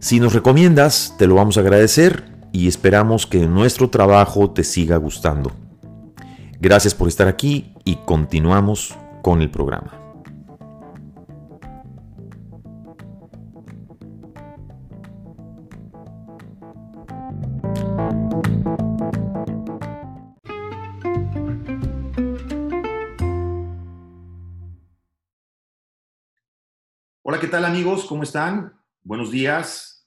Si nos recomiendas, te lo vamos a agradecer y esperamos que nuestro trabajo te siga gustando. Gracias por estar aquí y continuamos con el programa. Hola, ¿qué tal amigos? ¿Cómo están? Buenos días.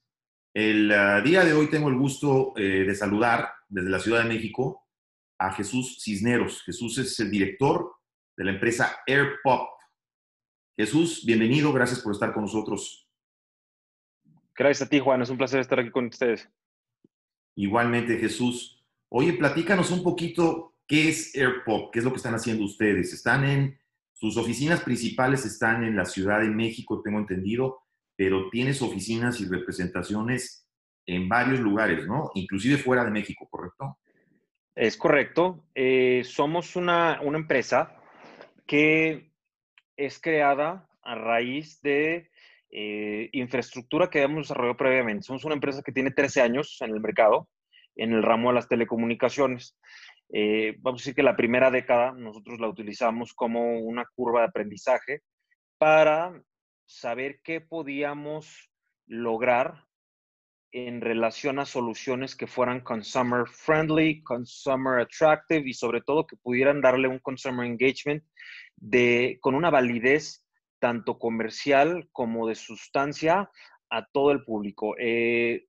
El ah, día de hoy tengo el gusto eh, de saludar desde la Ciudad de México a Jesús Cisneros. Jesús es el director de la empresa AirPop. Jesús, bienvenido, gracias por estar con nosotros. Gracias a ti, Juan, es un placer estar aquí con ustedes. Igualmente, Jesús. Oye, platícanos un poquito qué es AirPop, qué es lo que están haciendo ustedes. Están en sus oficinas principales están en la Ciudad de México, tengo entendido, pero tienes oficinas y representaciones en varios lugares, ¿no? Inclusive fuera de México, ¿correcto? Es correcto. Eh, somos una, empresa que es creada a raíz de eh, infraestructura que hemos desarrollado previamente. Somos una empresa que tiene 13 años en el mercado, en el ramo de las telecomunicaciones. Eh, vamos a decir que la primera década nosotros la utilizamos como una curva de aprendizaje para saber qué podíamos lograr en relación a soluciones que fueran consumer friendly, consumer attractive y sobre todo que pudieran darle un consumer engagement de, con una validez tanto comercial como de sustancia a todo el público. Eh,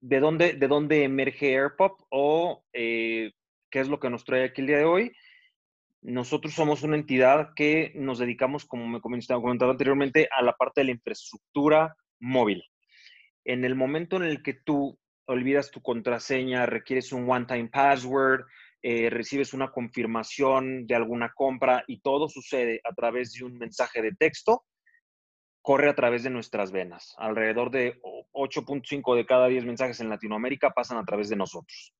¿de, dónde, ¿De dónde emerge AirPop? O eh, ¿Qué es lo que nos trae aquí el día de hoy? Nosotros somos una entidad que nos dedicamos, como me comentaba anteriormente, a la parte de la infraestructura móvil. En el momento en el que tú olvidas tu contraseña, requieres un one-time password, eh, recibes una confirmación de alguna compra y todo sucede a través de un mensaje de texto, corre a través de nuestras venas. Alrededor de 8.5 de cada 10 mensajes en Latinoamérica pasan a través de nosotros.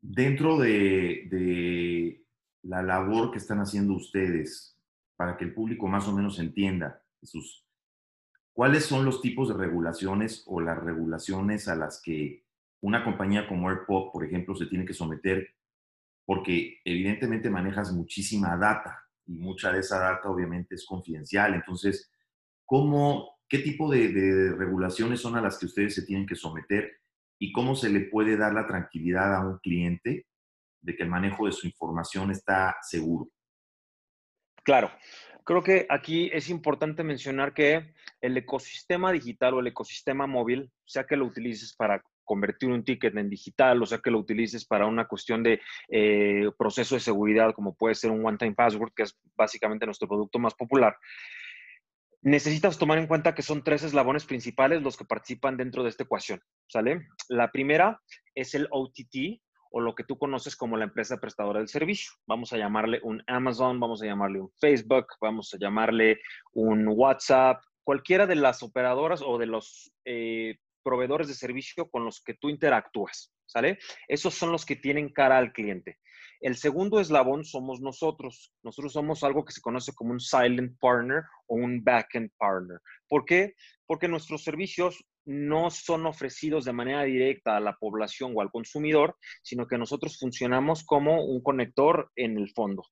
Dentro de, la labor que están haciendo ustedes, para que el público más o menos entienda, ¿cuáles son los tipos de regulaciones o las regulaciones a las que una compañía como AirPop, por ejemplo, se tiene que someter? Porque evidentemente manejas muchísima data y mucha de esa data obviamente es confidencial. Entonces, ¿cómo, ¿qué tipo de regulaciones son a las que ustedes se tienen que someter y cómo se le puede dar la tranquilidad a un cliente de que el manejo de su información está seguro. Claro, creo que aquí es importante mencionar que el ecosistema digital o el ecosistema móvil, sea que lo utilices para convertir un ticket en digital, o sea que lo utilices para una cuestión de eh, proceso de seguridad, como puede ser un one-time password, que es básicamente nuestro producto más popular, necesitas tomar en cuenta que son tres eslabones principales los que participan dentro de esta ecuación, ¿sale? La primera es el OTT o lo que tú conoces como la empresa prestadora del servicio. Vamos a llamarle un Amazon, vamos a llamarle un Facebook, vamos a llamarle un WhatsApp, cualquiera de las operadoras o de los eh, proveedores de servicio con los que tú interactúas, ¿sale? Esos son los que tienen cara al cliente. El segundo eslabón somos nosotros. Nosotros somos algo que se conoce como un silent partner o un backend partner. ¿Por qué? Porque nuestros servicios no son ofrecidos de manera directa a la población o al consumidor, sino que nosotros funcionamos como un conector en el fondo.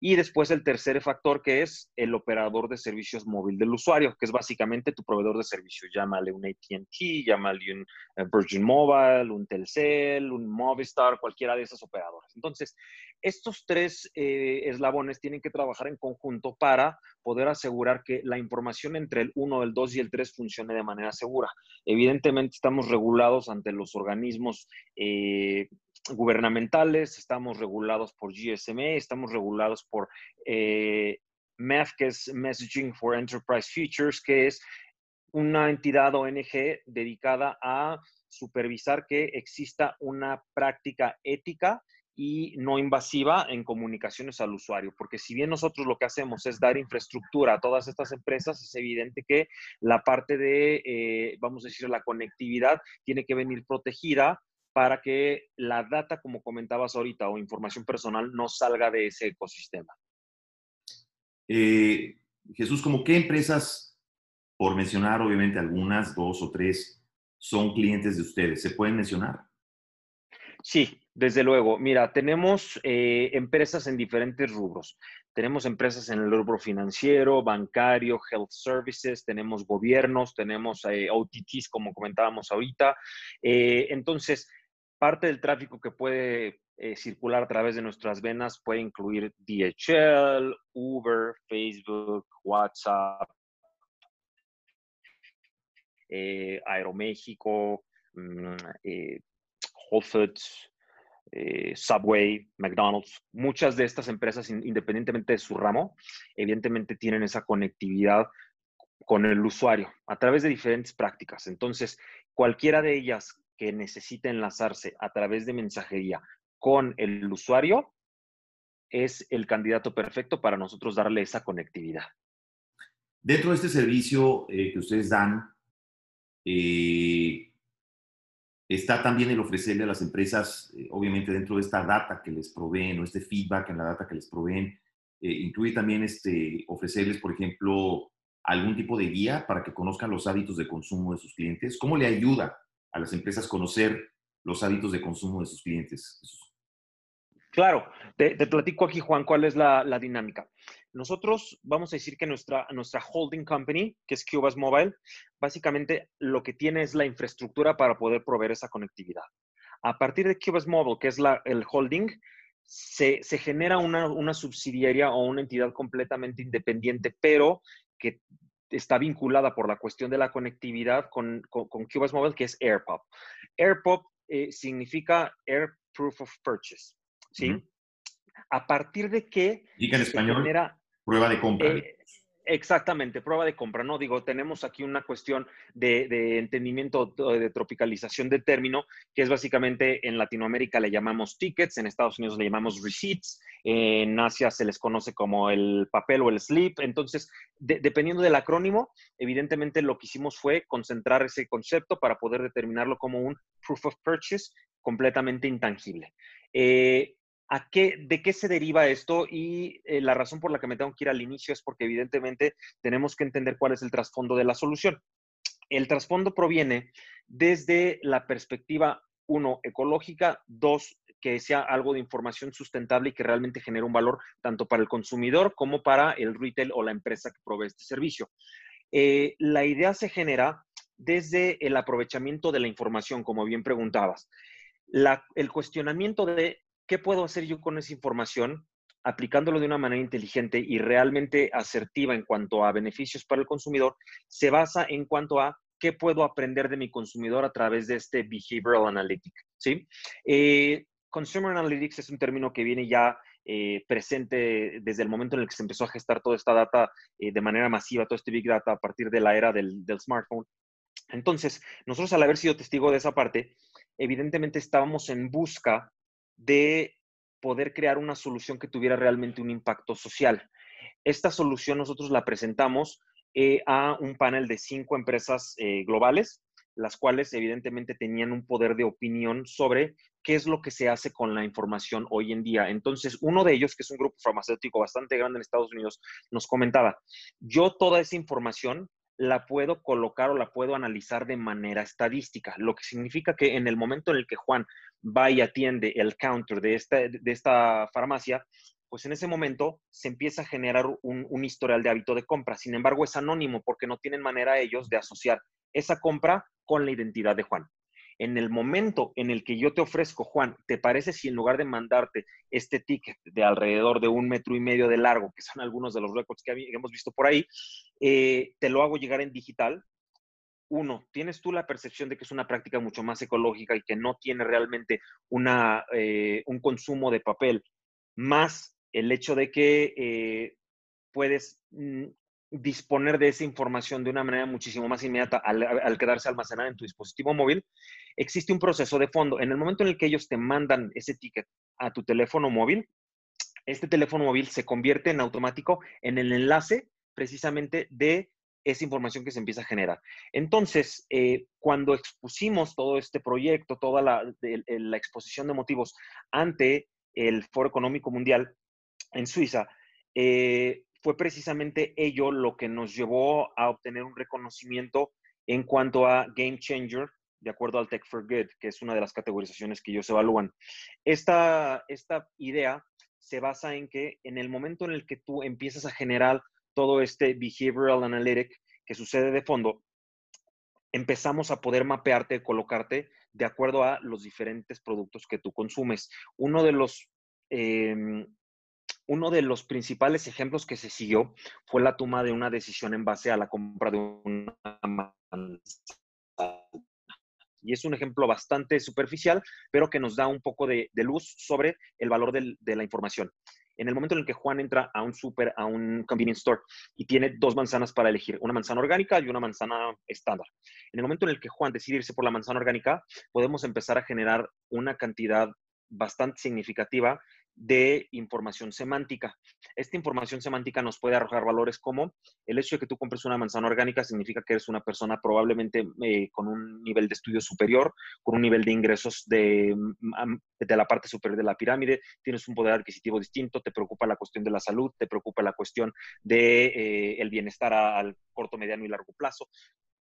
Y después el tercer factor que es el operador de servicios móvil del usuario, que es básicamente tu proveedor de servicios. Llámale un ATT, llámale un eh, Virgin Mobile, un Telcel, un Movistar, cualquiera de esos operadores. Entonces, estos tres eh, eslabones tienen que trabajar en conjunto para poder asegurar que la información entre el 1, el 2 y el 3 funcione de manera segura. Evidentemente estamos regulados ante los organismos eh, gubernamentales, estamos regulados por GSMA, estamos regulados por eh, MEF, que es Messaging for Enterprise Futures, que es una entidad ONG dedicada a supervisar que exista una práctica ética y no invasiva en comunicaciones al usuario, porque si bien nosotros lo que hacemos es dar infraestructura a todas estas empresas, es evidente que la parte de, eh, vamos a decir, la conectividad tiene que venir protegida para que la data, como comentabas ahorita, o información personal no salga de ese ecosistema. Eh, Jesús, ¿como qué empresas, por mencionar obviamente algunas, dos o tres, son clientes de ustedes? ¿Se pueden mencionar? Sí, desde luego. Mira, tenemos eh, empresas en diferentes rubros. Tenemos empresas en el rubro financiero, bancario, health services, tenemos gobiernos, tenemos eh, OTTs, como comentábamos ahorita. Eh, entonces, parte del tráfico que puede circular a través de nuestras venas puede incluir DHL, Uber, Facebook, WhatsApp, Aeroméxico, mm, Whole Foods, eh, Subway, McDonald's, muchas de estas empresas, independientemente de su ramo, evidentemente tienen esa conectividad con el usuario a través de diferentes prácticas. Entonces, cualquiera de ellas que necesite enlazarse a través de mensajería con el usuario es el candidato perfecto para nosotros darle esa conectividad. Dentro de este servicio eh, que ustedes dan, eh, Está también el ofrecerle a las empresas, eh, obviamente dentro de esta data que les proveen o este feedback en la data que les proveen, eh, incluye también este, ofrecerles, por ejemplo, algún tipo de guía para que conozcan los hábitos de consumo de sus clientes. ¿Cómo le ayuda a las empresas conocer los hábitos de consumo de sus clientes? Claro, te, platico aquí, Juan, cuál es la, la dinámica. Nosotros vamos a decir que nuestra, nuestra holding company, que es Cubas Mobile, básicamente lo que tiene es la infraestructura para poder proveer esa conectividad. A partir de Cubas Mobile, que es la, el holding, se, se genera una, una, subsidiaria o una entidad completamente independiente, pero que está vinculada por la cuestión de la conectividad con, con, Cubas Mobile, que es AirPop. AirPop eh, significa Air Proof of Purchase, ¿sí? A partir de que... Y que en español... Genera, Prueba de compra. Eh, exactamente, prueba de compra, ¿no? Digo, tenemos aquí una cuestión de, entendimiento de tropicalización del término, que es básicamente en Latinoamérica le llamamos tickets, en Estados Unidos le llamamos receipts, en Asia se les conoce como el papel o el slip. Entonces, dependiendo del acrónimo, evidentemente lo que hicimos fue concentrar ese concepto para poder determinarlo como un proof of purchase completamente intangible. Eh, ¿De qué se deriva esto? Y eh, la razón por la que me tengo que ir al inicio es porque evidentemente tenemos que entender cuál es el trasfondo de la solución. El trasfondo proviene desde la perspectiva, uno, ecológica, dos, que sea algo de información sustentable y que realmente genere un valor tanto para el consumidor como para el retail o la empresa que provee este servicio. Eh, la idea se genera desde el aprovechamiento de la información, como bien preguntabas. el cuestionamiento de ¿qué puedo hacer yo con esa información aplicándolo de una manera inteligente y realmente asertiva en cuanto a beneficios para el consumidor? Se basa en cuanto a qué puedo aprender de mi consumidor a través de este behavioral analytics, ¿sí? Eh, consumer analytics es un término que viene ya eh, presente desde el momento en el que se empezó a gestar toda esta data eh, de manera masiva, todo este big data a partir de la era del, del smartphone. Entonces, nosotros al haber sido testigo de esa parte, evidentemente estábamos en busca de poder crear una solución que tuviera realmente un impacto social. Esta solución nosotros la presentamos eh, a un panel de cinco empresas eh, globales, las cuales evidentemente tenían un poder de opinión sobre qué es lo que se hace con la información hoy en día. Entonces, uno de ellos, que es un grupo farmacéutico bastante grande en Estados Unidos, nos comentaba, yo toda esa información la puedo colocar o la puedo analizar de manera estadística, lo que significa que en el momento en el que Juan va y atiende el counter de esta, de esta farmacia, pues en ese momento se empieza a generar un, un, historial de hábito de compra. Sin embargo, es anónimo porque no tienen manera ellos de asociar esa compra con la identidad de Juan. En el momento en el que yo te ofrezco, Juan, ¿te parece si en lugar de mandarte este ticket de alrededor de un metro y medio de largo, que son algunos de los récords que hemos visto por ahí, eh, te lo hago llegar en digital? Uno, tienes tú la percepción de que es una práctica mucho más ecológica y que no tiene realmente una, eh, un consumo de papel, más el hecho de que eh, puedes mm, disponer de esa información de una manera muchísimo más inmediata al, quedarse almacenada en tu dispositivo móvil, existe un proceso de fondo. En el momento en el que ellos te mandan ese ticket a tu teléfono móvil, este teléfono móvil se convierte en automático en el enlace precisamente de esa información que se empieza a generar. Entonces, eh, cuando expusimos todo este proyecto, toda la, exposición de motivos ante el Foro Económico Mundial en Suiza, eh, fue precisamente ello lo que nos llevó a obtener un reconocimiento en cuanto a Game Changer, de acuerdo al Tech for Good, que es una de las categorizaciones que ellos evalúan. Esta, esta idea se basa en que en el momento en el que tú empiezas a generar todo este behavioral analytic que sucede de fondo, empezamos a poder mapearte, colocarte de acuerdo a los diferentes productos que tú consumes. Uno de los em, uno de los principales ejemplos que se siguió fue la toma de una decisión en base a la compra de una manzana. Y es un ejemplo bastante superficial, pero que nos da un poco de, luz sobre el valor de la información. En el momento en el que Juan entra a un super, a un convenience store y tiene dos manzanas para elegir, una manzana orgánica y una manzana estándar. En el momento en el que Juan decide irse por la manzana orgánica, podemos empezar a generar una cantidad bastante significativa de información semántica. Esta información semántica nos puede arrojar valores como el hecho de que tú compres una manzana orgánica significa que eres una persona probablemente eh, con un nivel de estudio superior, con un nivel de ingresos de, de, la parte superior de la pirámide, tienes un poder adquisitivo distinto, te preocupa la cuestión de la salud, te preocupa la cuestión del de, eh, el bienestar al corto, mediano y largo plazo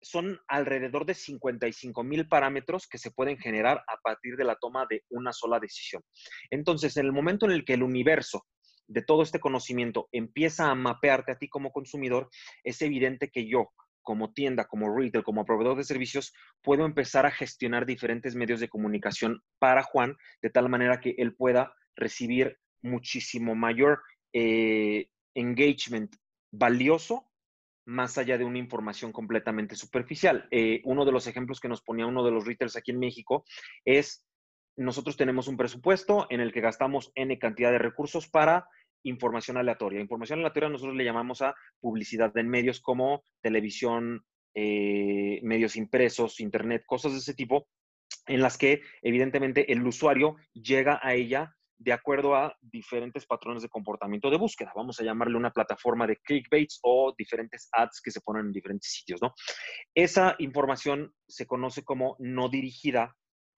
son alrededor de 55 mil parámetros que se pueden generar a partir de la toma de una sola decisión. Entonces, en el momento en el que el universo de todo este conocimiento empieza a mapearte a ti como consumidor, es evidente que yo, como tienda, como retail, como proveedor de servicios, puedo empezar a gestionar diferentes medios de comunicación para Juan, de tal manera que él pueda recibir muchísimo mayor eh, engagement valioso más allá de una información completamente superficial. Eh, uno de los ejemplos que nos ponía uno de los retailers aquí en México es, nosotros tenemos un presupuesto en el que gastamos N cantidad de recursos para información aleatoria. Información aleatoria nosotros le llamamos a publicidad en medios como televisión, eh, medios impresos, internet, cosas de ese tipo, en las que evidentemente el usuario llega a ella de acuerdo a diferentes patrones de comportamiento de búsqueda. Vamos a llamarle una plataforma de clickbaits o diferentes ads que se ponen en diferentes sitios, ¿no? Esa información se conoce como no dirigida,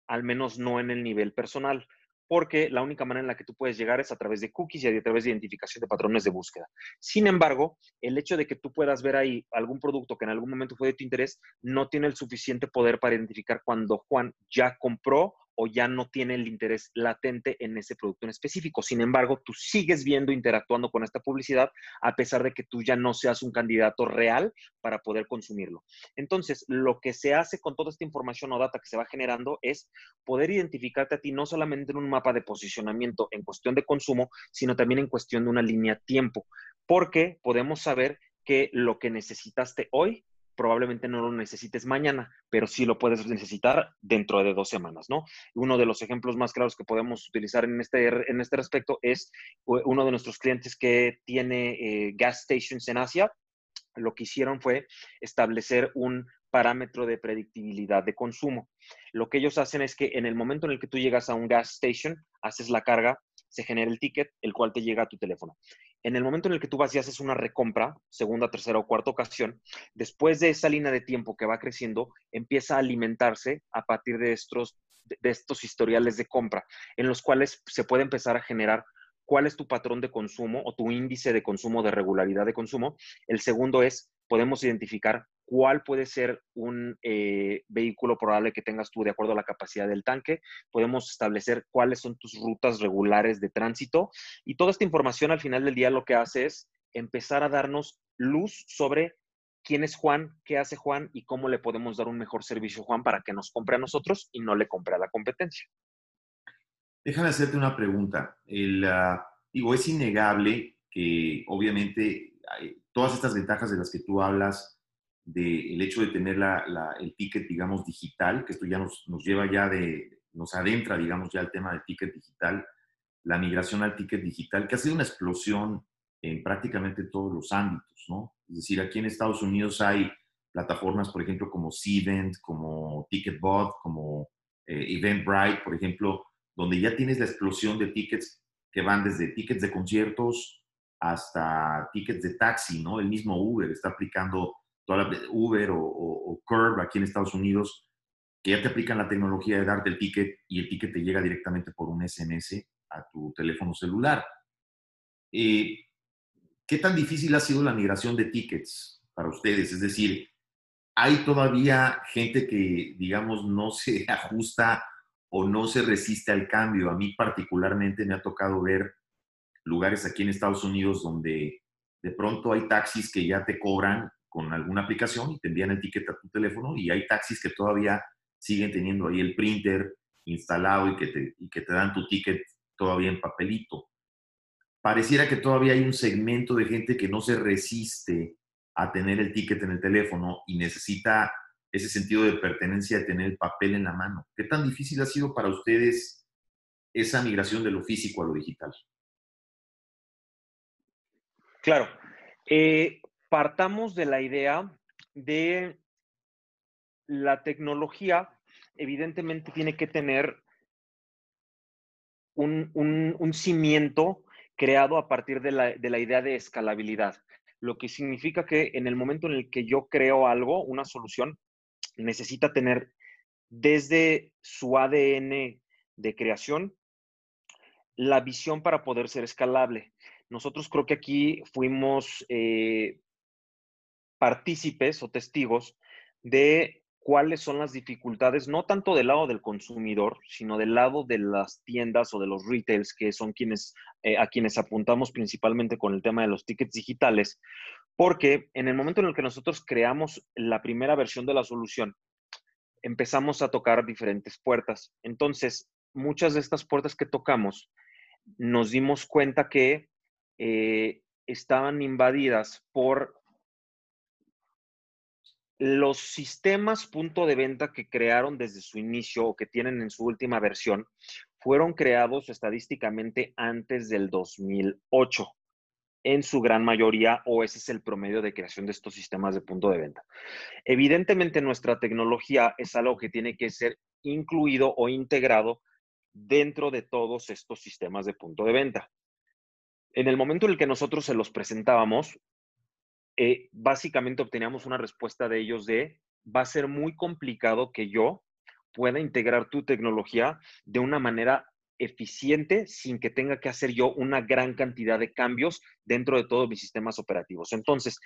al menos no en el nivel personal porque la única manera en la que tú puedes llegar es a través de cookies y a través de identificación de patrones de búsqueda. Sin embargo, el hecho de que tú puedas ver ahí algún producto que en algún momento fue de tu interés no tiene el suficiente poder para identificar cuando Juan ya compró o ya no tiene el interés latente en ese producto en específico. Sin embargo, tú sigues viendo, interactuando con esta publicidad, a pesar de que tú ya no seas un candidato real para poder consumirlo. Entonces, lo que se hace con toda esta información o data que se va generando es poder identificarte a ti no solamente en un mapa de posicionamiento en cuestión de consumo, sino también en cuestión de una línea tiempo, porque podemos saber que lo que necesitaste hoy probablemente no lo necesites mañana, pero sí lo puedes necesitar dentro de dos semanas, ¿no? Uno de los ejemplos más claros que podemos utilizar en este, en este respecto es uno de nuestros clientes que tiene eh, gas stations en Asia. Lo que hicieron fue establecer un parámetro de predictibilidad de consumo. Lo que ellos hacen es que en el momento en el que tú llegas a un gas station, haces la carga, se genera el ticket, el cual te llega a tu teléfono. En el momento en el que tú vas y haces una recompra, segunda, tercera o cuarta ocasión, después de esa línea de tiempo que va creciendo, empieza a alimentarse a partir de estos, de estos historiales de compra, en los cuales se puede empezar a generar cuál es tu patrón de consumo o tu índice de consumo de regularidad de consumo. El segundo es, podemos identificar cuál puede ser un eh, vehículo probable que tengas tú de acuerdo a la capacidad del tanque. Podemos establecer cuáles son tus rutas regulares de tránsito. Y toda esta información al final del día lo que hace es empezar a darnos luz sobre quién es Juan, qué hace Juan y cómo le podemos dar un mejor servicio a Juan para que nos compre a nosotros y no le compre a la competencia. Déjame hacerte una pregunta. El, ah, digo, es innegable que obviamente todas estas ventajas de las que tú hablas, del hecho de tener el ticket, digamos, digital, que esto ya nos, nos lleva ya de, nos adentra, digamos, ya al tema del ticket digital, la migración al ticket digital, que ha sido una explosión en prácticamente todos los ámbitos, ¿no? Es decir, aquí en Estados Unidos hay plataformas, por ejemplo, como Cvent, como Ticketbot, como eh, Eventbrite, por ejemplo, donde ya tienes la explosión de tickets que van desde tickets de conciertos hasta tickets de taxi, ¿no? El mismo Uber está aplicando toda la, Uber o, o, Curve aquí en Estados Unidos, que ya te aplican la tecnología de darte el ticket y el ticket te llega directamente por un SMS a tu teléfono celular. Eh, ¿Qué tan difícil ha sido la migración de tickets para ustedes? Es decir, ¿hay todavía gente que, digamos, no se ajusta o no se resiste al cambio? A mí particularmente me ha tocado ver lugares aquí en Estados Unidos donde de pronto hay taxis que ya te cobran con alguna aplicación y te envían el ticket a tu teléfono y hay taxis que todavía siguen teniendo ahí el printer instalado y que te, y que te dan tu ticket todavía en papelito pareciera que todavía hay un segmento de gente que no se resiste a tener el ticket en el teléfono y necesita ese sentido de pertenencia de tener el papel en la mano. ¿Qué tan difícil ha sido para ustedes esa migración de lo físico a lo digital? Claro. Eh, partamos de la idea de la tecnología, evidentemente tiene que tener un, un cimiento creado a partir de la, idea de escalabilidad, lo que significa que en el momento en el que yo creo algo, una solución, necesita tener desde su ADN de creación la visión para poder ser escalable. Nosotros creo que aquí fuimos eh, partícipes o testigos de cuáles son las dificultades, no tanto del lado del consumidor, sino del lado de las tiendas o de los retails, que son quienes, eh, a quienes apuntamos principalmente con el tema de los tickets digitales, porque en el momento en el que nosotros creamos la primera versión de la solución, empezamos a tocar diferentes puertas. Entonces, muchas de estas puertas que tocamos, nos dimos cuenta que eh, estaban invadidas por los sistemas punto de venta que crearon desde su inicio o que tienen en su última versión fueron creados estadísticamente antes del 2008 en su gran mayoría, o ese es el promedio de creación de estos sistemas de punto de venta. Evidentemente, nuestra tecnología es algo que tiene que ser incluido o integrado dentro de todos estos sistemas de punto de venta. En el momento en el que nosotros se los presentábamos, eh, básicamente obteníamos una respuesta de ellos de, va a ser muy complicado que yo pueda integrar tu tecnología de una manera eficiente sin que tenga que hacer yo una gran cantidad de cambios dentro de todos mis sistemas operativos. Entonces,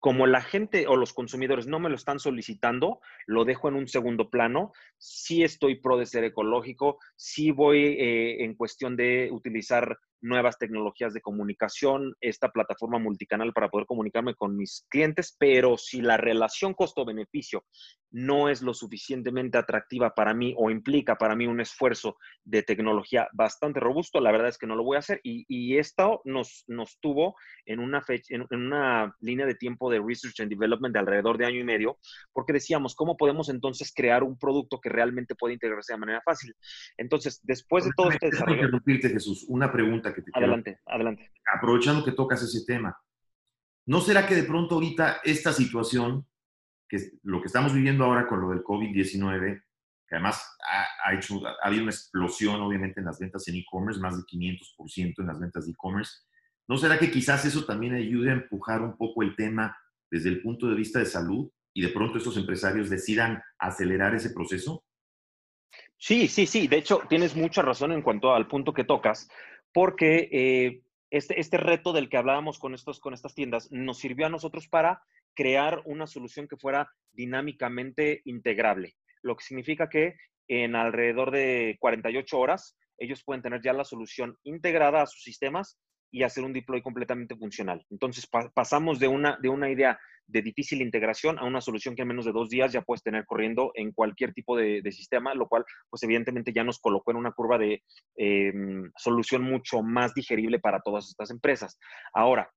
como la gente o los consumidores no me lo están solicitando, lo dejo en un segundo plano. Sí estoy pro de ser ecológico, sí voy eh, en cuestión de utilizar nuevas tecnologías de comunicación, esta plataforma multicanal para poder comunicarme con mis clientes, pero si la relación costo-beneficio no es lo suficientemente atractiva para mí o implica para mí un esfuerzo de tecnología bastante robusto, la verdad es que no lo voy a hacer y, esto nos, nos tuvo en una, fecha, en, una línea de tiempo de research and development de alrededor de año y medio, porque decíamos, ¿cómo podemos entonces crear un producto que realmente puede integrarse de manera fácil? Entonces, después de todo este desarrollo... Jesús, una pregunta que te Adelante, adelante. Aprovechando que tocas ese tema, ¿no será que de pronto ahorita esta situación, que lo que estamos viviendo ahora con lo del COVID-19, que además ha, hecho, ha habido una explosión obviamente en las ventas en e-commerce, más de 500% en las ventas de e-commerce, ¿no será que quizás eso también ayude a empujar un poco el tema desde el punto de vista de salud y de pronto estos empresarios decidan acelerar ese proceso? Sí, sí, sí. De hecho, tienes mucha razón en cuanto al punto que tocas, porque eh, este, este reto del que hablábamos con, estos, con estas tiendas nos sirvió a nosotros para crear una solución que fuera dinámicamente integrable, lo que significa que en alrededor de 48 horas ellos pueden tener ya la solución integrada a sus sistemas y hacer un deploy completamente funcional. Entonces pasamos de una, de una idea de difícil integración a una solución que en menos de dos días ya puedes tener corriendo en cualquier tipo de, sistema, lo cual pues evidentemente ya nos colocó en una curva de em, solución mucho más digerible para todas estas empresas. Ahora,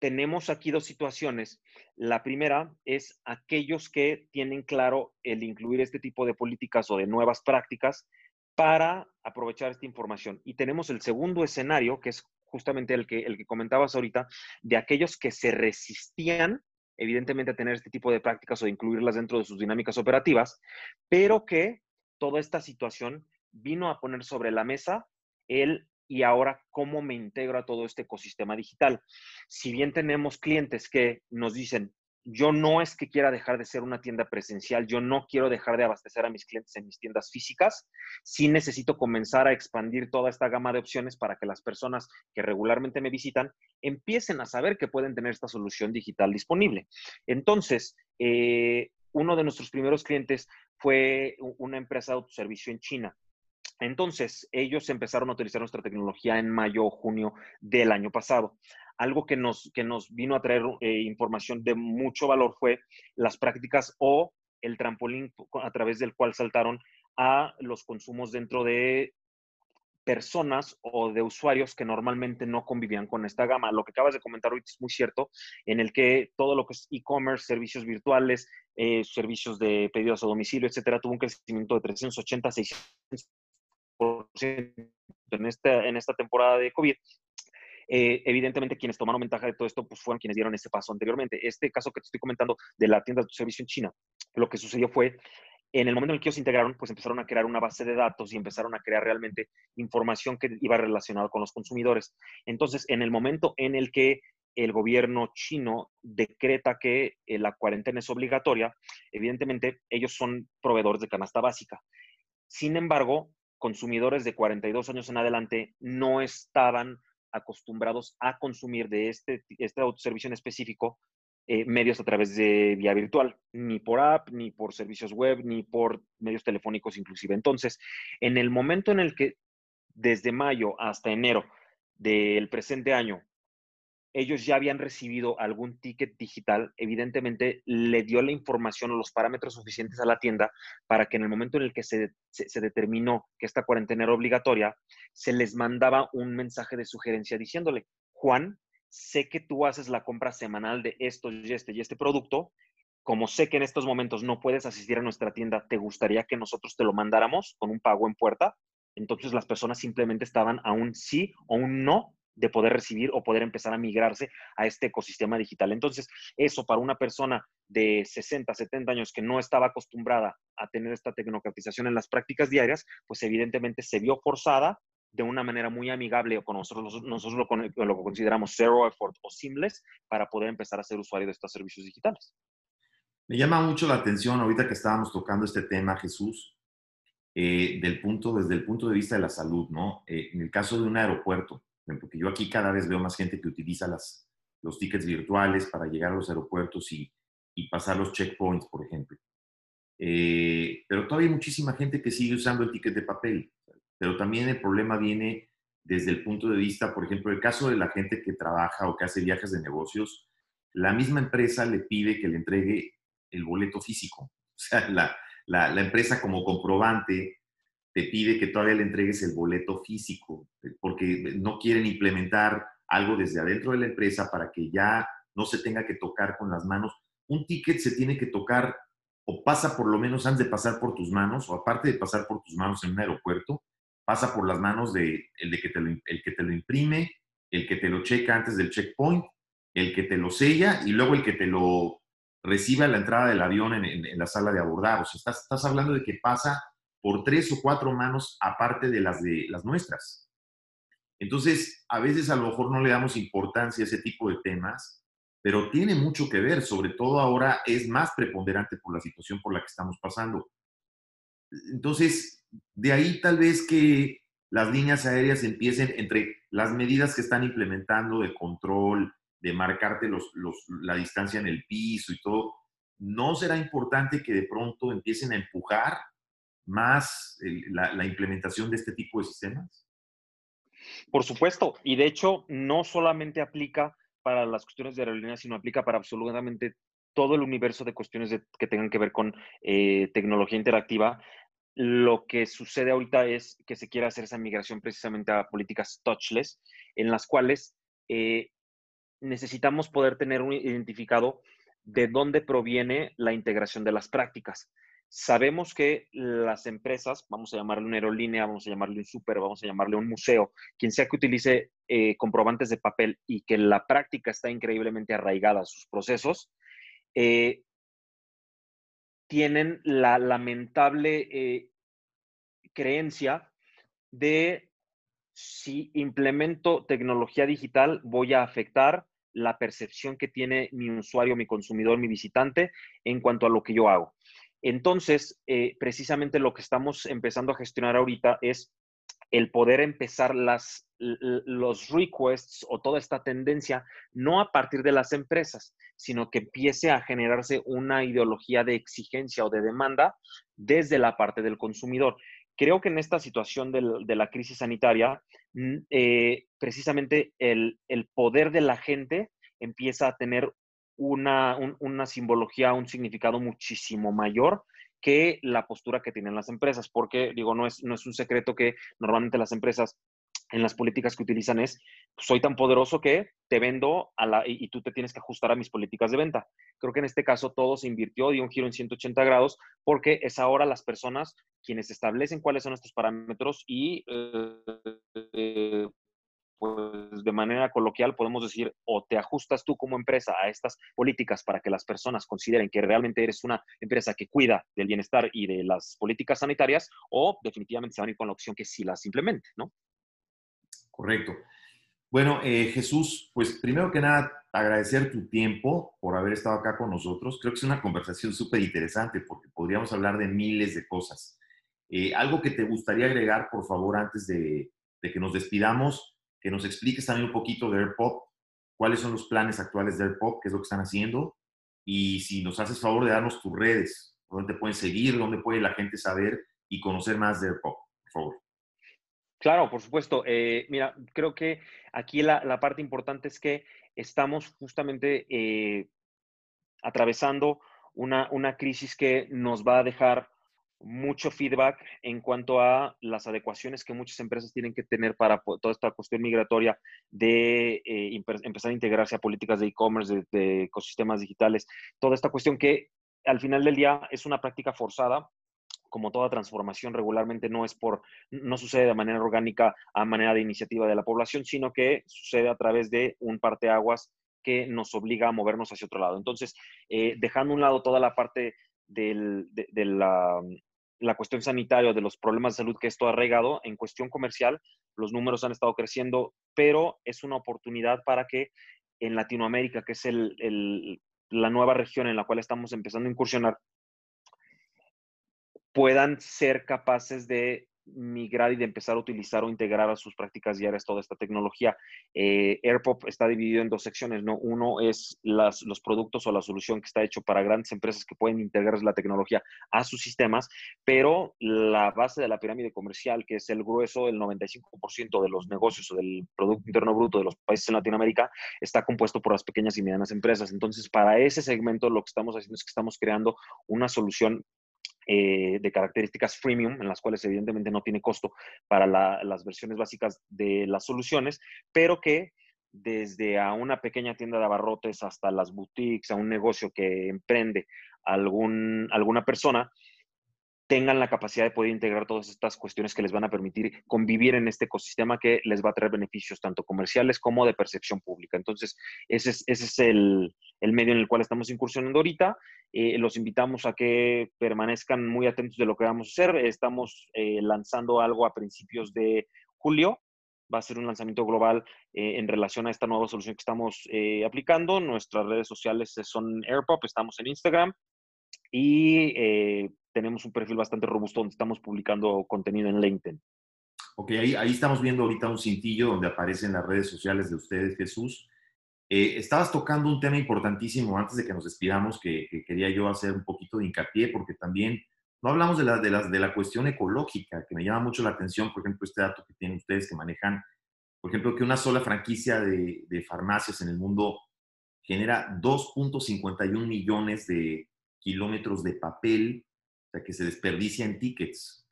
tenemos aquí dos situaciones. La primera es aquellos que tienen claro el incluir este tipo de políticas o de nuevas prácticas para aprovechar esta información. Y tenemos el segundo escenario, que es justamente el que, el que comentabas ahorita, de aquellos que se resistían, evidentemente, a tener este tipo de prácticas o incluirlas dentro de sus dinámicas operativas, pero que toda esta situación vino a poner sobre la mesa el y ahora cómo me integro a todo este ecosistema digital. Si bien tenemos clientes que nos dicen, yo no es que quiera dejar de ser una tienda presencial, yo no quiero dejar de abastecer a mis clientes en mis tiendas físicas, sí necesito comenzar a expandir toda esta gama de opciones para que las personas que regularmente me visitan empiecen a saber que pueden tener esta solución digital disponible. Entonces, eh, uno de nuestros primeros clientes fue una empresa de autoservicio en China. Entonces, ellos empezaron a utilizar nuestra tecnología en mayo o junio del año pasado algo que nos, que nos vino a traer eh, información de mucho valor fue las prácticas o el trampolín a través del cual saltaron a los consumos dentro de personas o de usuarios que normalmente no convivían con esta gama. Lo que acabas de comentar ahorita es muy cierto, en el que todo lo que es e-commerce, servicios virtuales, eh, servicios de pedidos a domicilio, etcétera, tuvo un crecimiento de 380 600% en esta, en esta temporada de COVID eh, evidentemente quienes tomaron ventaja de todo esto pues fueron quienes dieron ese paso anteriormente. Este caso que te estoy comentando de la tienda de servicio en China, lo que sucedió fue, en el momento en el que ellos se integraron, pues empezaron a crear una base de datos y empezaron a crear realmente información que iba relacionada con los consumidores. Entonces, en el momento en el que el gobierno chino decreta que eh, la cuarentena es obligatoria, evidentemente ellos son proveedores de canasta básica. Sin embargo, consumidores de 42 años en adelante no estaban acostumbrados a consumir de este, este servicio en específico eh, medios a través de vía virtual, ni por app, ni por servicios web, ni por medios telefónicos inclusive. Entonces, en el momento en el que desde mayo hasta enero del presente año ellos ya habían recibido algún ticket digital, evidentemente le dio la información o los parámetros suficientes a la tienda para que en el momento en el que se, determinó que esta cuarentena era obligatoria, se les mandaba un mensaje de sugerencia diciéndole, Juan, sé que tú haces la compra semanal de esto y este y este producto, como sé que en estos momentos no puedes asistir a nuestra tienda, ¿te gustaría que nosotros te lo mandáramos con un pago en puerta? Entonces las personas simplemente estaban a un sí o un no de poder recibir o poder empezar a migrarse a este ecosistema digital. Entonces, eso para una persona de 60, 70 años que no estaba acostumbrada a tener esta tecnocratización en las prácticas diarias, pues evidentemente se vio forzada de una manera muy amigable o con nosotros, nosotros lo, lo consideramos zero effort o seamless para poder empezar a ser usuario de estos servicios digitales. Me llama mucho la atención ahorita que estábamos tocando este tema, Jesús, eh, del punto, desde el punto de vista de la salud, ¿no? Eh, en el caso de un aeropuerto, yo aquí cada vez veo más gente que utiliza las, los tickets virtuales para llegar a los aeropuertos y, y pasar los checkpoints, por ejemplo. Eh, pero todavía hay muchísima gente que sigue usando el ticket de papel. Pero también el problema viene desde el punto de vista, por ejemplo, el caso de la gente que trabaja o que hace viajes de negocios, la misma empresa le pide que le entregue el boleto físico. O sea, la, la, la empresa como comprobante te pide que todavía le entregues el boleto físico, eh, porque no quieren implementar algo desde adentro de la empresa para que ya no se tenga que tocar con las manos. Un ticket se tiene que tocar o pasa por lo menos antes de pasar por tus manos, o aparte de pasar por tus manos en un aeropuerto, pasa por las manos de el, de que te lo, que te lo imprime, el que te lo checa antes del checkpoint, el que te lo sella y luego el que te lo recibe a la entrada del avión en, la sala de abordar. O sea, estás, estás hablando de que pasa por tres o cuatro manos aparte de las de las nuestras. Entonces, a veces a lo mejor no le damos importancia a ese tipo de temas, pero tiene mucho que ver, sobre todo ahora es más preponderante por la situación por la que estamos pasando. Entonces, de ahí tal vez que las líneas aéreas empiecen entre las medidas que están implementando de control, de marcarte la distancia en el piso y todo, ¿no será importante que de pronto empiecen a empujar más la, implementación de este tipo de sistemas? Por supuesto, y de hecho no solamente aplica para las cuestiones de aerolíneas, sino aplica para absolutamente todo el universo de cuestiones que tengan que ver con eh, tecnología interactiva. Lo que sucede ahorita es que se quiere hacer esa migración precisamente a políticas touchless, en las cuales eh, necesitamos poder tener un identificado de dónde proviene la integración de las prácticas. Sabemos que las empresas, vamos a llamarle una aerolínea, vamos a llamarle un súper, vamos a llamarle un museo, quien sea que utilice eh, comprobantes de papel y que la práctica está increíblemente arraigada a sus procesos, eh, tienen la lamentable eh, creencia de si implemento tecnología digital voy a afectar la percepción que tiene mi usuario, mi consumidor, mi visitante en cuanto a lo que yo hago. Entonces, eh, precisamente lo que estamos empezando a gestionar ahorita es el poder empezar las, los requests o toda esta tendencia no a partir de las empresas, sino que empiece a generarse una ideología de exigencia o de demanda desde la parte del consumidor. Creo que en esta situación de la crisis sanitaria, eh, precisamente el, poder de la gente empieza a tener una, una simbología, un significado muchísimo mayor que la postura que tienen las empresas, porque digo, no es, no es un secreto que normalmente las empresas en las políticas que utilizan es, soy tan poderoso que te vendo a la, y, tú te tienes que ajustar a mis políticas de venta. Creo que en este caso todo se invirtió, dio un giro en 180 grados, porque es ahora las personas quienes establecen cuáles son estos parámetros y eh, pues de manera coloquial podemos decir o te ajustas tú como empresa a estas políticas para que las personas consideren que realmente eres una empresa que cuida del bienestar y de las políticas sanitarias o definitivamente se van a ir con la opción que sí las implemente, ¿no? Correcto. Bueno, eh, Jesús, pues primero que nada, agradecer tu tiempo por haber estado acá con nosotros. Creo que es una conversación súper interesante porque podríamos hablar de miles de cosas. Eh, algo que te gustaría agregar, por favor, antes de, que nos despidamos, que nos expliques también un poquito de AirPop, cuáles son los planes actuales de AirPop, qué es lo que están haciendo, y si nos haces favor de darnos tus redes, dónde pueden seguir, dónde puede la gente saber y conocer más de AirPop, por favor. Claro, por supuesto. Eh, mira, creo que aquí la, parte importante es que estamos justamente eh, atravesando una, una, crisis que nos va a dejar mucho feedback en cuanto a las adecuaciones que muchas empresas tienen que tener para toda esta cuestión migratoria de eh, empezar a integrarse a políticas de e-commerce, de ecosistemas digitales, toda esta cuestión que al final del día es una práctica forzada como toda transformación regularmente no es por, no sucede de manera orgánica a manera de iniciativa de la población, sino que sucede a través de un parteaguas que nos obliga a movernos hacia otro lado. Entonces, eh, dejando a un lado toda la parte de, la, cuestión sanitaria, de los problemas de salud que esto ha regado, en cuestión comercial, los números han estado creciendo, pero es una oportunidad para que en Latinoamérica, que es la nueva región en la cual estamos empezando a incursionar, puedan ser capaces de migrar y de empezar a utilizar o integrar a sus prácticas diarias toda esta tecnología. Eh, AirPop está dividido en dos secciones, ¿no? Uno es las, los productos o la solución que está hecho para grandes empresas que pueden integrar la tecnología a sus sistemas, pero la base de la pirámide comercial, que es el grueso, el 95% de los negocios o del Producto Interno Bruto de los países en Latinoamérica, está compuesto por las pequeñas y medianas empresas. Entonces, para ese segmento lo que estamos haciendo es que estamos creando una solución eh, de características freemium, en las cuales evidentemente no tiene costo para las versiones básicas de las soluciones, pero que desde a una pequeña tienda de abarrotes hasta las boutiques, a un negocio que emprende algún, alguna persona, tengan la capacidad de poder integrar todas estas cuestiones que les van a permitir convivir en este ecosistema que les va a traer beneficios tanto comerciales como de percepción pública. Entonces, ese es, ese es el, el medio en el cual estamos incursionando ahorita. Eh, los invitamos a que permanezcan muy atentos de lo que vamos a hacer. Estamos eh, lanzando algo a principios de julio. Va a ser un lanzamiento global eh, en relación a esta nueva solución que estamos aplicando. Nuestras redes sociales son AirPop, estamos en Instagram y tenemos un perfil bastante robusto donde estamos publicando contenido en LinkedIn. Ok, ahí, ahí estamos viendo ahorita un cintillo donde aparecen las redes sociales de ustedes, Jesús. Eh, estabas tocando un tema importantísimo antes de que nos despidamos, que, quería yo hacer un poquito de hincapié, porque también no hablamos de la, de, la, de la cuestión ecológica, que me llama mucho la atención, por ejemplo, este dato que tienen ustedes que manejan, por ejemplo, que una sola franquicia de, de farmacias en el mundo genera 2.51 millones de kilómetros de papel, o sea, que se desperdicia en tickets.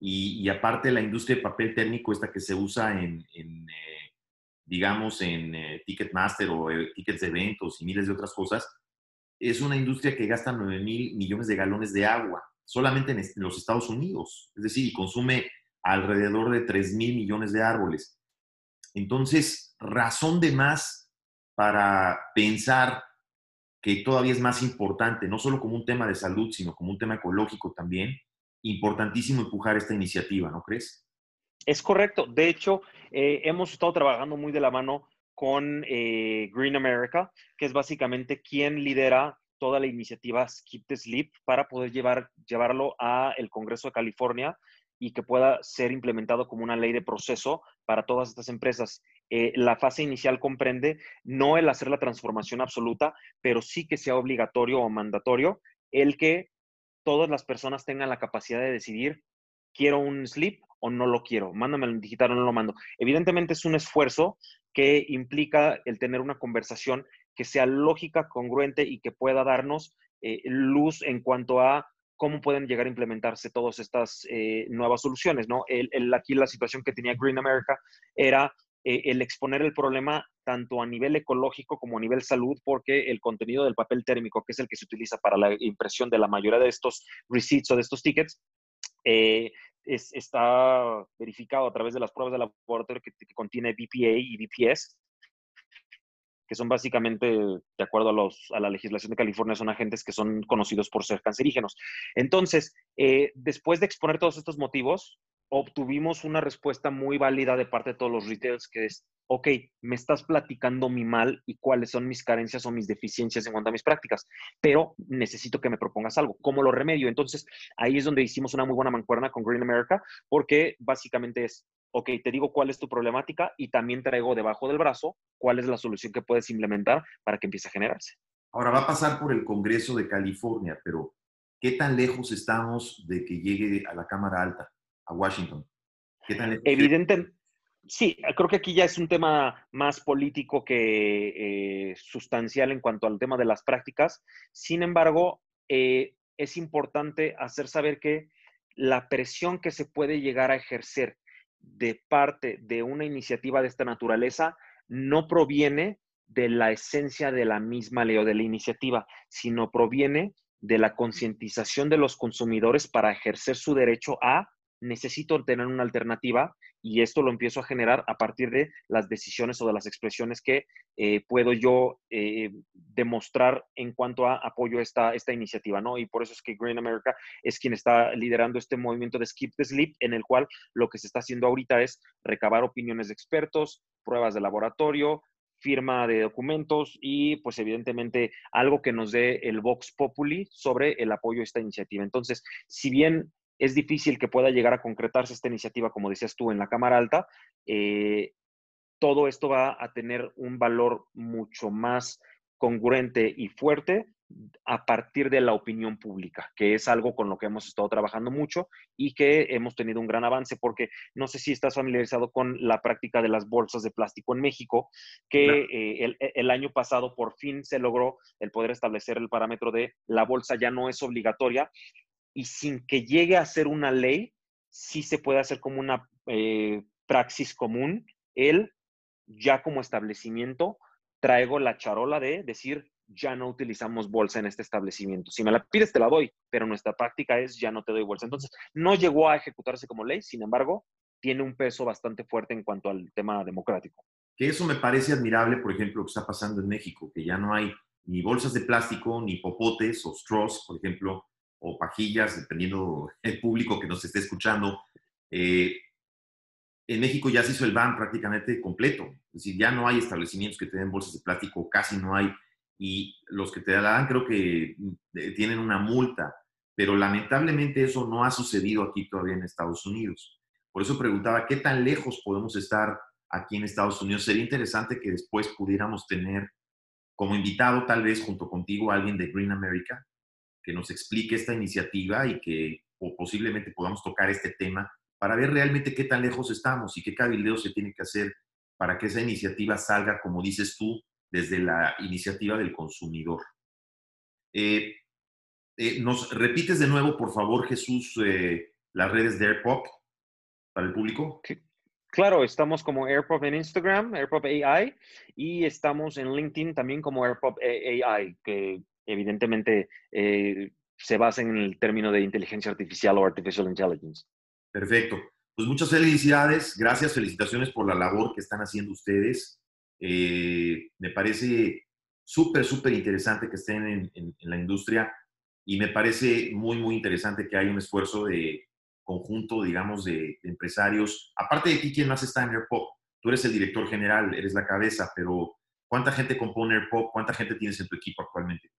Y, aparte la industria de papel térmico, esta que se usa en, eh, digamos, en eh, Ticketmaster o eh, tickets de eventos y miles de otras cosas, es una industria que gasta 9 mil millones de galones de agua solamente en los Estados Unidos. Es decir, consume alrededor de 3 mil millones de árboles. Entonces, razón de más para pensar que todavía es más importante, no solo como un tema de salud, sino como un tema ecológico también, importantísimo empujar esta iniciativa, ¿no crees? Es correcto. De hecho, eh, hemos estado trabajando muy de la mano con eh, Green America, que es básicamente quien lidera toda la iniciativa Skip the Sleep para poder llevar, llevarlo a el Congreso de California y que pueda ser implementado como una ley de proceso para todas estas empresas. Eh, la fase inicial comprende no el hacer la transformación absoluta, pero sí que sea obligatorio o mandatorio el que todas las personas tengan la capacidad de decidir, quiero un sleep o no lo quiero, mándame en digital o no lo mando. Evidentemente es un esfuerzo que implica el tener una conversación que sea lógica, congruente y que pueda darnos eh, luz en cuanto a cómo pueden llegar a implementarse todas estas eh, nuevas soluciones, ¿no? Aquí la situación que tenía Green America era eh, el exponer el problema tanto a nivel ecológico como a nivel salud, porque el contenido del papel térmico, que es el que se utiliza para la impresión de la mayoría de estos receipts o de estos tickets, está verificado a través de las pruebas de laboratorio que, que contiene BPA y BPS, que son básicamente, de acuerdo a, los, a, la legislación de California, son agentes que son conocidos por ser cancerígenos. Entonces, eh, después de exponer todos estos motivos, obtuvimos una respuesta muy válida de parte de todos los retailers que es, ok, me estás platicando mi mal y cuáles son mis carencias o mis deficiencias en cuanto a mis prácticas, pero necesito que me propongas algo. ¿Cómo lo remedio? Entonces, ahí es donde hicimos una muy buena mancuerna con Green America, porque básicamente es, ok, te digo cuál es tu problemática y también traigo debajo del brazo cuál es la solución que puedes implementar para que empiece a generarse. Ahora va a pasar por el Congreso de California, pero ¿qué tan lejos estamos de que llegue a la Cámara Alta? a Washington. ¿Qué Evidente, sí, creo que aquí ya es un tema más político que eh, sustancial en cuanto al tema de las prácticas. Sin embargo, eh, es importante hacer saber que la presión que se puede llegar a ejercer de parte de una iniciativa de esta naturaleza no proviene de la esencia de la misma ley o de la iniciativa, sino proviene de la concientización de los consumidores para ejercer su derecho a necesito tener una alternativa y esto lo empiezo a generar a partir de las decisiones o de las expresiones que eh, puedo yo eh, demostrar en cuanto a apoyo a esta, esta iniciativa, ¿no? Y por eso es que Green America es quien está liderando este movimiento de Skip the Sleep, en el cual lo que se está haciendo ahorita es recabar opiniones de expertos, pruebas de laboratorio, firma de documentos y pues evidentemente algo que nos dé el Vox Populi sobre el apoyo a esta iniciativa. Entonces, si bien es difícil que pueda llegar a concretarse esta iniciativa, como decías tú, en la Cámara Alta. Eh, todo esto va a tener un valor mucho más congruente y fuerte a partir de la opinión pública, que es algo con lo que hemos estado trabajando mucho y que hemos tenido un gran avance, porque no sé si estás familiarizado con la práctica de las bolsas de plástico en México, que eh, el, el, año pasado por fin se logró el poder establecer el parámetro de la bolsa ya no es obligatoria y sin que llegue a ser una ley, sí se puede hacer como una eh, praxis común, el ya como establecimiento traigo la charola de decir, ya no utilizamos bolsa en este establecimiento. Si me la pides, te la doy, pero nuestra práctica es, ya no te doy bolsa. Entonces, no llegó a ejecutarse como ley, sin embargo, tiene un peso bastante fuerte en cuanto al tema democrático. Que eso me parece admirable, por ejemplo, lo que está pasando en México, que ya no hay ni bolsas de plástico, ni popotes o straws, por ejemplo, o pajillas, dependiendo el público que nos esté escuchando. Eh, en México ya se hizo el ban prácticamente completo. Es decir, ya no hay establecimientos que te bolsas de plástico, casi no hay. Y los que te la dan creo que eh, tienen una multa. Pero lamentablemente eso no ha sucedido aquí todavía en Estados Unidos. Por eso preguntaba, ¿qué tan lejos podemos estar aquí en Estados Unidos. Sería interesante que después pudiéramos tener como invitado, tal vez junto contigo, alguien de Green America que nos explique esta iniciativa y que o posiblemente podamos tocar este tema para ver realmente qué tan lejos estamos y qué cabildeo se tiene que hacer para que esa iniciativa salga, como dices tú, desde la iniciativa del consumidor. Eh, eh, ¿Nos repites de nuevo, por favor, Jesús, eh, las redes de AirPop para el público? Claro, estamos como AirPop en Instagram, AirPop AI, y estamos en LinkedIn también como AirPop AI, que evidentemente se basa en el término de inteligencia artificial o artificial intelligence. Perfecto. Pues muchas felicidades, gracias, felicitaciones por la labor que están haciendo ustedes. me parece súper, súper interesante que estén en, la industria y me parece muy, muy interesante que haya un esfuerzo de conjunto, digamos, de, empresarios. Aparte de ti, ¿quién más está en AirPop? Tú eres el director general, eres la cabeza, pero ¿cuánta gente compone AirPop? ¿Cuánta gente tienes en tu equipo actualmente?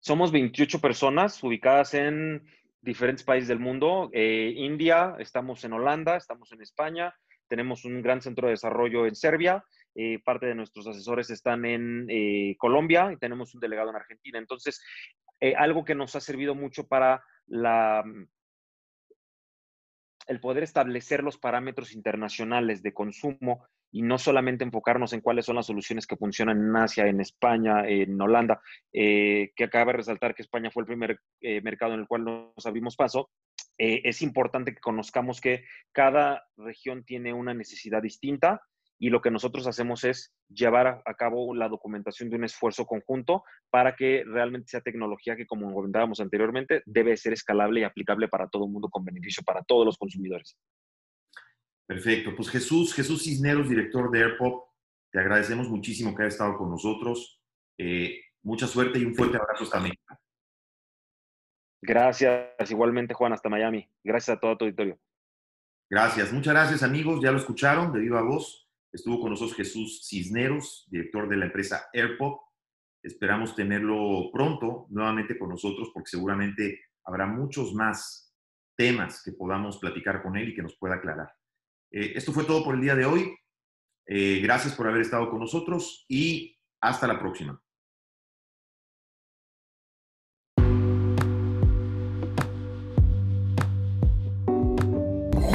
Somos 28 personas ubicadas en diferentes países del mundo. Eh, India, estamos en Holanda, estamos en España, tenemos un gran centro de desarrollo en Serbia, eh, parte de nuestros asesores están en eh, Colombia y tenemos un delegado en Argentina. Entonces, algo que nos ha servido mucho para mm, el poder establecer los parámetros internacionales de consumo y no solamente enfocarnos en cuáles son las soluciones que funcionan en Asia, en España, en Holanda, que acaba de resaltar que España fue el primer mercado en el cual nos abrimos paso, es importante que conozcamos que cada región tiene una necesidad distinta y lo que nosotros hacemos es llevar a, cabo la documentación de un esfuerzo conjunto para que realmente sea tecnología que, como comentábamos anteriormente, debe ser escalable y aplicable para todo el mundo con beneficio para todos los consumidores. Perfecto. Pues Jesús, Jesús Cisneros, director de AirPop, te agradecemos muchísimo que hayas estado con nosotros. Eh, mucha suerte y un fuerte abrazo hasta México. Gracias, igualmente Juan, hasta Miami. Gracias a todo tu auditorio. Gracias, muchas gracias amigos, ya lo escucharon de viva voz. Estuvo con nosotros Jesús Cisneros, director de la empresa AirPop. Esperamos tenerlo pronto nuevamente con nosotros porque seguramente habrá muchos más temas que podamos platicar con él y que nos pueda aclarar. Eh, esto fue todo por el día de hoy. Eh, gracias por haber estado con nosotros y hasta la próxima.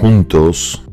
Juntos